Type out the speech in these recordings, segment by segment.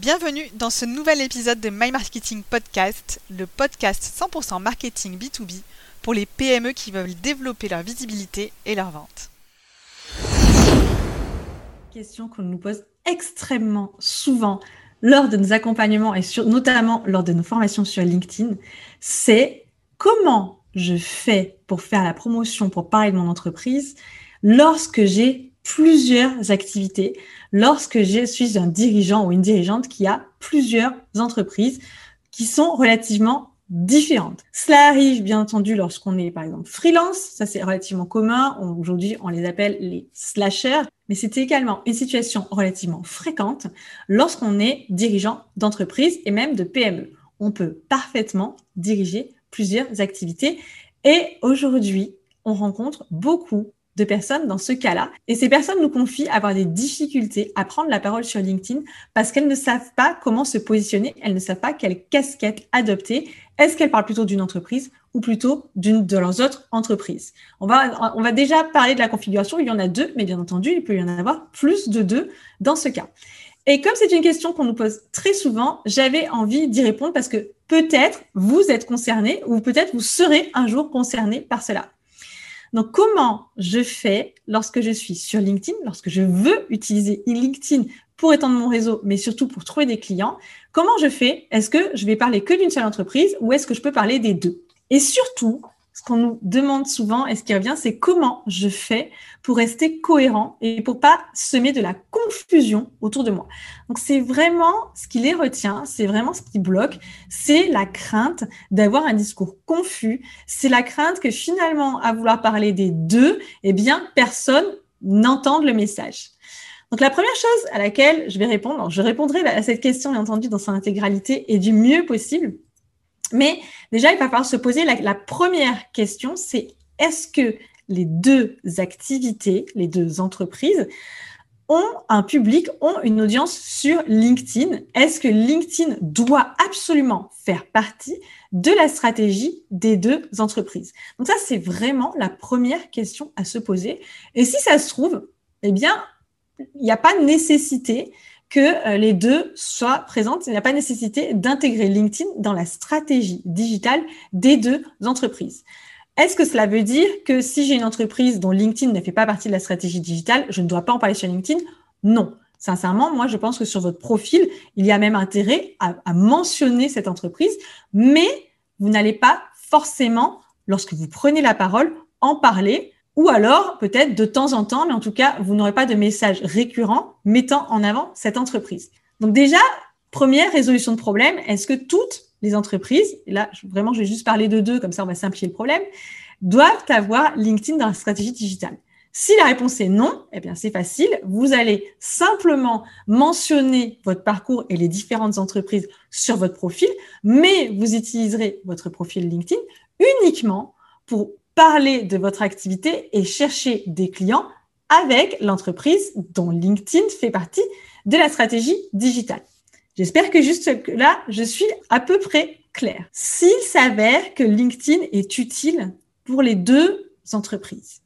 Bienvenue dans ce nouvel épisode de My Marketing Podcast, le podcast 100% marketing B2B pour les PME qui veulent développer leur visibilité et leur vente. Question qu'on nous pose extrêmement souvent lors de nos accompagnements et notamment lors de nos formations sur LinkedIn, c'est comment je fais pour faire la promotion, pour parler de mon entreprise lorsque j'ai plusieurs activités, lorsque je suis un dirigeant ou une dirigeante qui a plusieurs entreprises qui sont relativement différentes. Cela arrive bien entendu lorsqu'on est par exemple freelance, ça c'est relativement commun, aujourd'hui on les appelle les slashers, mais c'est également une situation relativement fréquente lorsqu'on est dirigeant d'entreprise et même de PME. On peut parfaitement diriger plusieurs activités et aujourd'hui on rencontre beaucoup de personnes dans ce cas-là. Et ces personnes nous confient avoir des difficultés à prendre la parole sur LinkedIn parce qu'elles ne savent pas comment se positionner, elles ne savent pas quelle casquette adopter. Est-ce qu'elles parlent plutôt d'une entreprise ou plutôt d'une de leurs autres entreprises? On va, on va déjà parler de la configuration. Il y en a deux, mais bien entendu, il peut y en avoir plus de deux dans ce cas. Et comme c'est une question qu'on nous pose très souvent, j'avais envie d'y répondre parce que peut-être vous êtes concerné ou peut-être vous serez un jour concerné par cela. Donc, comment je fais lorsque je suis sur LinkedIn, lorsque je veux utiliser LinkedIn pour étendre mon réseau, mais surtout pour trouver des clients Comment je fais? Est-ce que je vais parler que d'une seule entreprise ou est-ce que je peux parler des deux? Et surtout, ce qu'on nous demande souvent et ce qui revient, c'est comment je fais pour rester cohérent et pour pas semer de la confusion autour de moi. Donc c'est vraiment ce qui les retient, c'est vraiment ce qui bloque, c'est la crainte d'avoir un discours confus, c'est la crainte que finalement à vouloir parler des deux, eh bien personne n'entende le message. Donc la première chose à laquelle je vais répondre, je répondrai à cette question bien entendu dans son intégralité et du mieux possible, mais déjà, il va falloir se poser la, première question, c'est est-ce que les deux activités, les deux entreprises, ont un public, ont une audience sur LinkedIn? Est-ce que LinkedIn doit absolument faire partie de la stratégie des deux entreprises? Donc ça, c'est vraiment la première question à se poser. Et si ça se trouve, eh bien, il n'y a pas nécessité que euh, les deux soient présentes. Il n'y a pas nécessité d'intégrer LinkedIn dans la stratégie digitale des deux entreprises. Est-ce que cela veut dire que si j'ai une entreprise dont LinkedIn ne fait pas partie de la stratégie digitale, je ne dois pas en parler sur LinkedIn? Non. Sincèrement, moi, je pense que sur votre profil, il y a même intérêt à, à mentionner cette entreprise, mais vous n'allez pas forcément, lorsque vous prenez la parole, en parler ou alors, peut-être de temps en temps, mais en tout cas, vous n'aurez pas de message récurrent mettant en avant cette entreprise. Donc déjà, première résolution de problème, est-ce que toutes les entreprises, et là, vraiment, je vais juste parler de deux, comme ça on va simplifier le problème, doivent avoir LinkedIn dans la stratégie digitale? Si la réponse est non, eh bien c'est facile. Vous allez simplement mentionner votre parcours et les différentes entreprises sur votre profil, mais vous utiliserez votre profil LinkedIn uniquement pour parler de votre activité et chercher des clients avec l'entreprise dont LinkedIn fait partie de la stratégie digitale. J'espère que juste là, je suis à peu près claire. S'il s'avère que LinkedIn est utile pour les deux entreprises,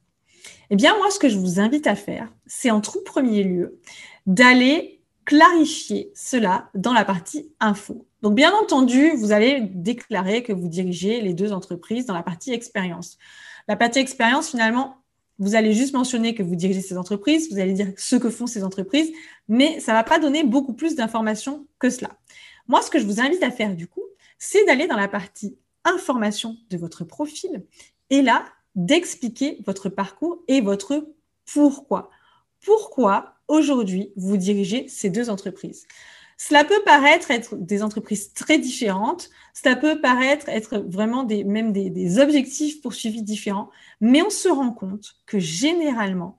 eh bien, moi, ce que je vous invite à faire, c'est en tout premier lieu d'aller clarifier cela dans la partie info. Donc, bien entendu, vous allez déclarer que vous dirigez les deux entreprises dans la partie expérience. La partie expérience, finalement, vous allez juste mentionner que vous dirigez ces entreprises, vous allez dire ce que font ces entreprises, mais ça ne va pas donner beaucoup plus d'informations que cela. Moi, ce que je vous invite à faire, du coup, c'est d'aller dans la partie information de votre profil et là, d'expliquer votre parcours et votre pourquoi. Pourquoi aujourd'hui vous dirigez ces deux entreprises? Cela peut paraître être des entreprises très différentes, cela peut paraître être vraiment des, même des, objectifs poursuivis différents, mais on se rend compte que généralement,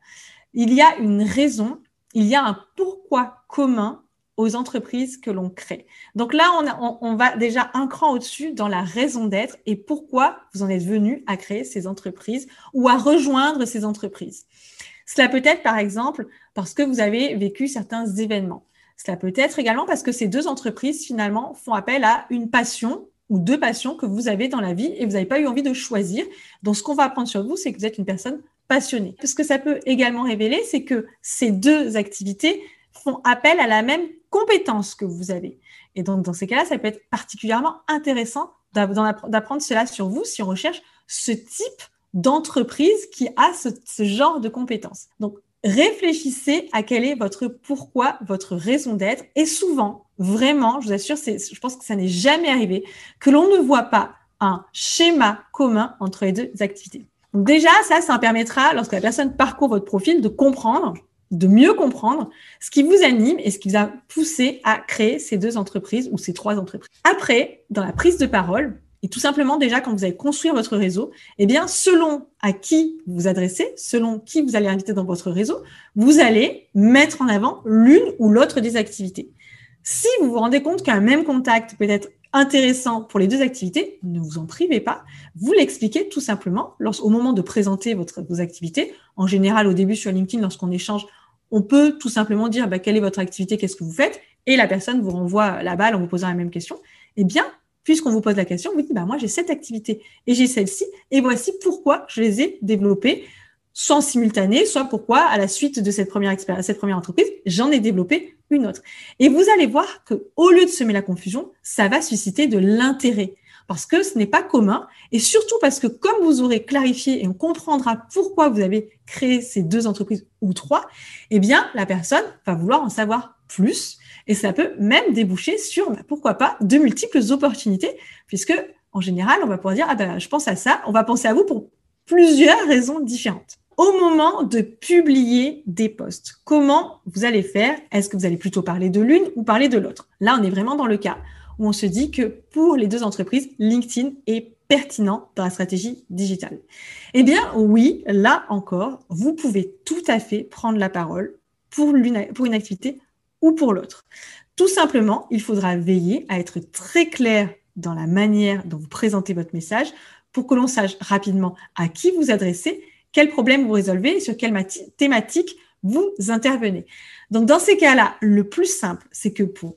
il y a une raison, il y a un pourquoi commun aux entreprises que l'on crée. Donc là, on, on, va déjà un cran au-dessus dans la raison d'être et pourquoi vous en êtes venu à créer ces entreprises ou à rejoindre ces entreprises. Cela peut être, par exemple, parce que vous avez vécu certains événements. Cela peut être également parce que ces deux entreprises, finalement, font appel à une passion ou deux passions que vous avez dans la vie et vous n'avez pas eu envie de choisir. Donc, ce qu'on va apprendre sur vous, c'est que vous êtes une personne passionnée. Ce que ça peut également révéler, c'est que ces deux activités font appel à la même compétence que vous avez. Et donc, dans ces cas-là, ça peut être particulièrement intéressant d'apprendre cela sur vous si on recherche ce type d'entreprise qui a ce, genre de compétences. Donc, réfléchissez à quel est votre pourquoi, votre raison d'être. Et souvent, vraiment, je vous assure, je pense que ça n'est jamais arrivé, que l'on ne voit pas un schéma commun entre les deux activités. Donc déjà, ça, ça permettra, lorsque la personne parcourt votre profil, de comprendre, de mieux comprendre ce qui vous anime et ce qui vous a poussé à créer ces deux entreprises ou ces trois entreprises. Après, dans la prise de parole, et tout simplement, déjà, quand vous allez construire votre réseau, eh bien, selon à qui vous adressez, selon qui vous allez inviter dans votre réseau, vous allez mettre en avant l'une ou l'autre des activités. Si vous vous rendez compte qu'un même contact peut être intéressant pour les deux activités, ne vous en privez pas. Vous l'expliquez tout simplement au moment de présenter votre, vos activités. En général, au début sur LinkedIn, lorsqu'on échange, on peut tout simplement dire bah, quelle est votre activité, qu'est-ce que vous faites, et la personne vous renvoie la balle en vous posant la même question. Eh bien, puisqu'on vous pose la question, vous dites, bah, moi, j'ai cette activité et j'ai celle-ci, et voici pourquoi je les ai développées, soit en simultané, soit pourquoi, à la suite de cette première cette première entreprise, j'en ai développé une autre. Et vous allez voir que, au lieu de semer la confusion, ça va susciter de l'intérêt. Parce que ce n'est pas commun, et surtout parce que comme vous aurez clarifié et on comprendra pourquoi vous avez créé ces deux entreprises ou trois, eh bien, la personne va vouloir en savoir plus et ça peut même déboucher sur, bah, pourquoi pas, de multiples opportunités, puisque en général, on va pouvoir dire, ah ben, je pense à ça, on va penser à vous pour plusieurs raisons différentes. Au moment de publier des posts, comment vous allez faire? Est-ce que vous allez plutôt parler de l'une ou parler de l'autre? Là, on est vraiment dans le cas où on se dit que pour les deux entreprises, LinkedIn est pertinent dans la stratégie digitale. Eh bien, oui, là encore, vous pouvez tout à fait prendre la parole pour, pour une activité ou pour l'autre. Tout simplement, il faudra veiller à être très clair dans la manière dont vous présentez votre message pour que l'on sache rapidement à qui vous adressez, quel problème vous résolvez et sur quelle thématique vous intervenez. Donc, dans ces cas-là, le plus simple, c'est que pour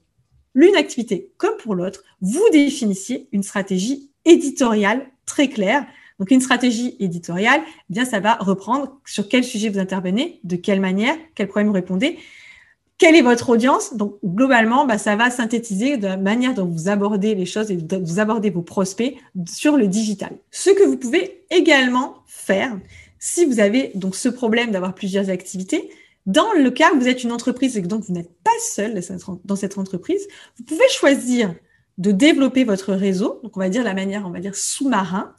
l'une activité comme pour l'autre, vous définissiez une stratégie éditoriale très claire. Donc, une stratégie éditoriale, eh bien, ça va reprendre sur quel sujet vous intervenez, de quelle manière, quel problème vous répondez quelle est votre audience? Donc, globalement, bah, ça va synthétiser de la manière dont vous abordez les choses et vous abordez vos prospects sur le digital. Ce que vous pouvez également faire, si vous avez donc ce problème d'avoir plusieurs activités, dans le cas où vous êtes une entreprise et que donc vous n'êtes pas seul dans cette entreprise, vous pouvez choisir de développer votre réseau, donc on va dire la manière, on va dire sous-marin,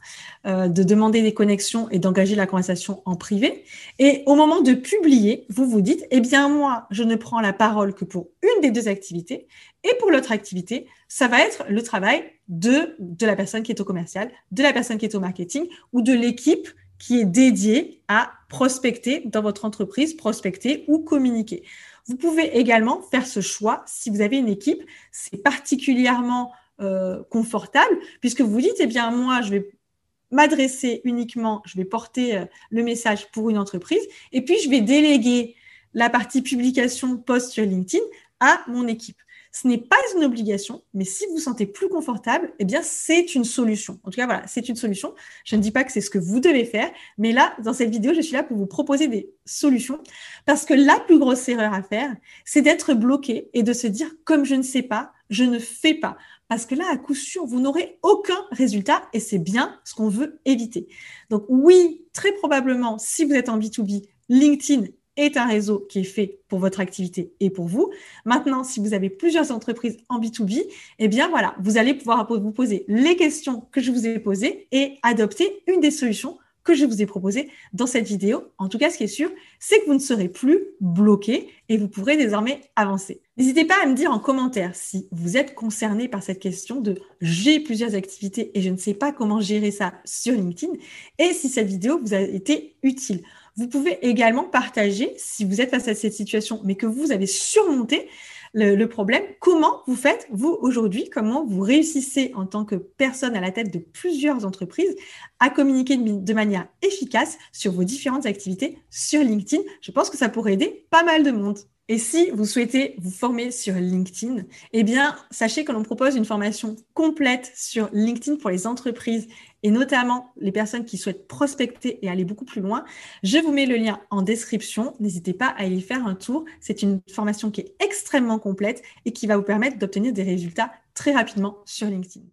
euh, de demander des connexions et d'engager la conversation en privé. Et au moment de publier, vous vous dites, eh bien moi, je ne prends la parole que pour une des deux activités, et pour l'autre activité, ça va être le travail de, de la personne qui est au commercial, de la personne qui est au marketing ou de l'équipe qui est dédiée à prospecter dans votre entreprise, prospecter ou communiquer. Vous pouvez également faire ce choix si vous avez une équipe. C'est particulièrement euh, confortable puisque vous dites, eh bien, moi, je vais m'adresser uniquement, je vais porter euh, le message pour une entreprise et puis je vais déléguer la partie publication post sur LinkedIn à mon équipe. Ce n'est pas une obligation, mais si vous vous sentez plus confortable, eh bien, c'est une solution. En tout cas, voilà, c'est une solution. Je ne dis pas que c'est ce que vous devez faire, mais là, dans cette vidéo, je suis là pour vous proposer des solutions parce que la plus grosse erreur à faire, c'est d'être bloqué et de se dire, comme je ne sais pas, je ne fais pas. Parce que là, à coup sûr, vous n'aurez aucun résultat et c'est bien ce qu'on veut éviter. Donc oui, très probablement, si vous êtes en B2B, LinkedIn est un réseau qui est fait pour votre activité et pour vous. Maintenant, si vous avez plusieurs entreprises en B2B, eh bien voilà, vous allez pouvoir vous poser les questions que je vous ai posées et adopter une des solutions que je vous ai proposées dans cette vidéo. En tout cas, ce qui est sûr, c'est que vous ne serez plus bloqué et vous pourrez désormais avancer. N'hésitez pas à me dire en commentaire si vous êtes concerné par cette question de j'ai plusieurs activités et je ne sais pas comment gérer ça sur LinkedIn et si cette vidéo vous a été utile. Vous pouvez également partager, si vous êtes face à cette situation, mais que vous avez surmonté le, problème, comment vous faites, vous, aujourd'hui, comment vous réussissez en tant que personne à la tête de plusieurs entreprises à communiquer de manière efficace sur vos différentes activités sur LinkedIn? Je pense que ça pourrait aider pas mal de monde. Et si vous souhaitez vous former sur LinkedIn, eh bien, sachez que l'on propose une formation complète sur LinkedIn pour les entreprises et notamment les personnes qui souhaitent prospecter et aller beaucoup plus loin, je vous mets le lien en description. N'hésitez pas à y faire un tour. C'est une formation qui est extrêmement complète et qui va vous permettre d'obtenir des résultats très rapidement sur LinkedIn.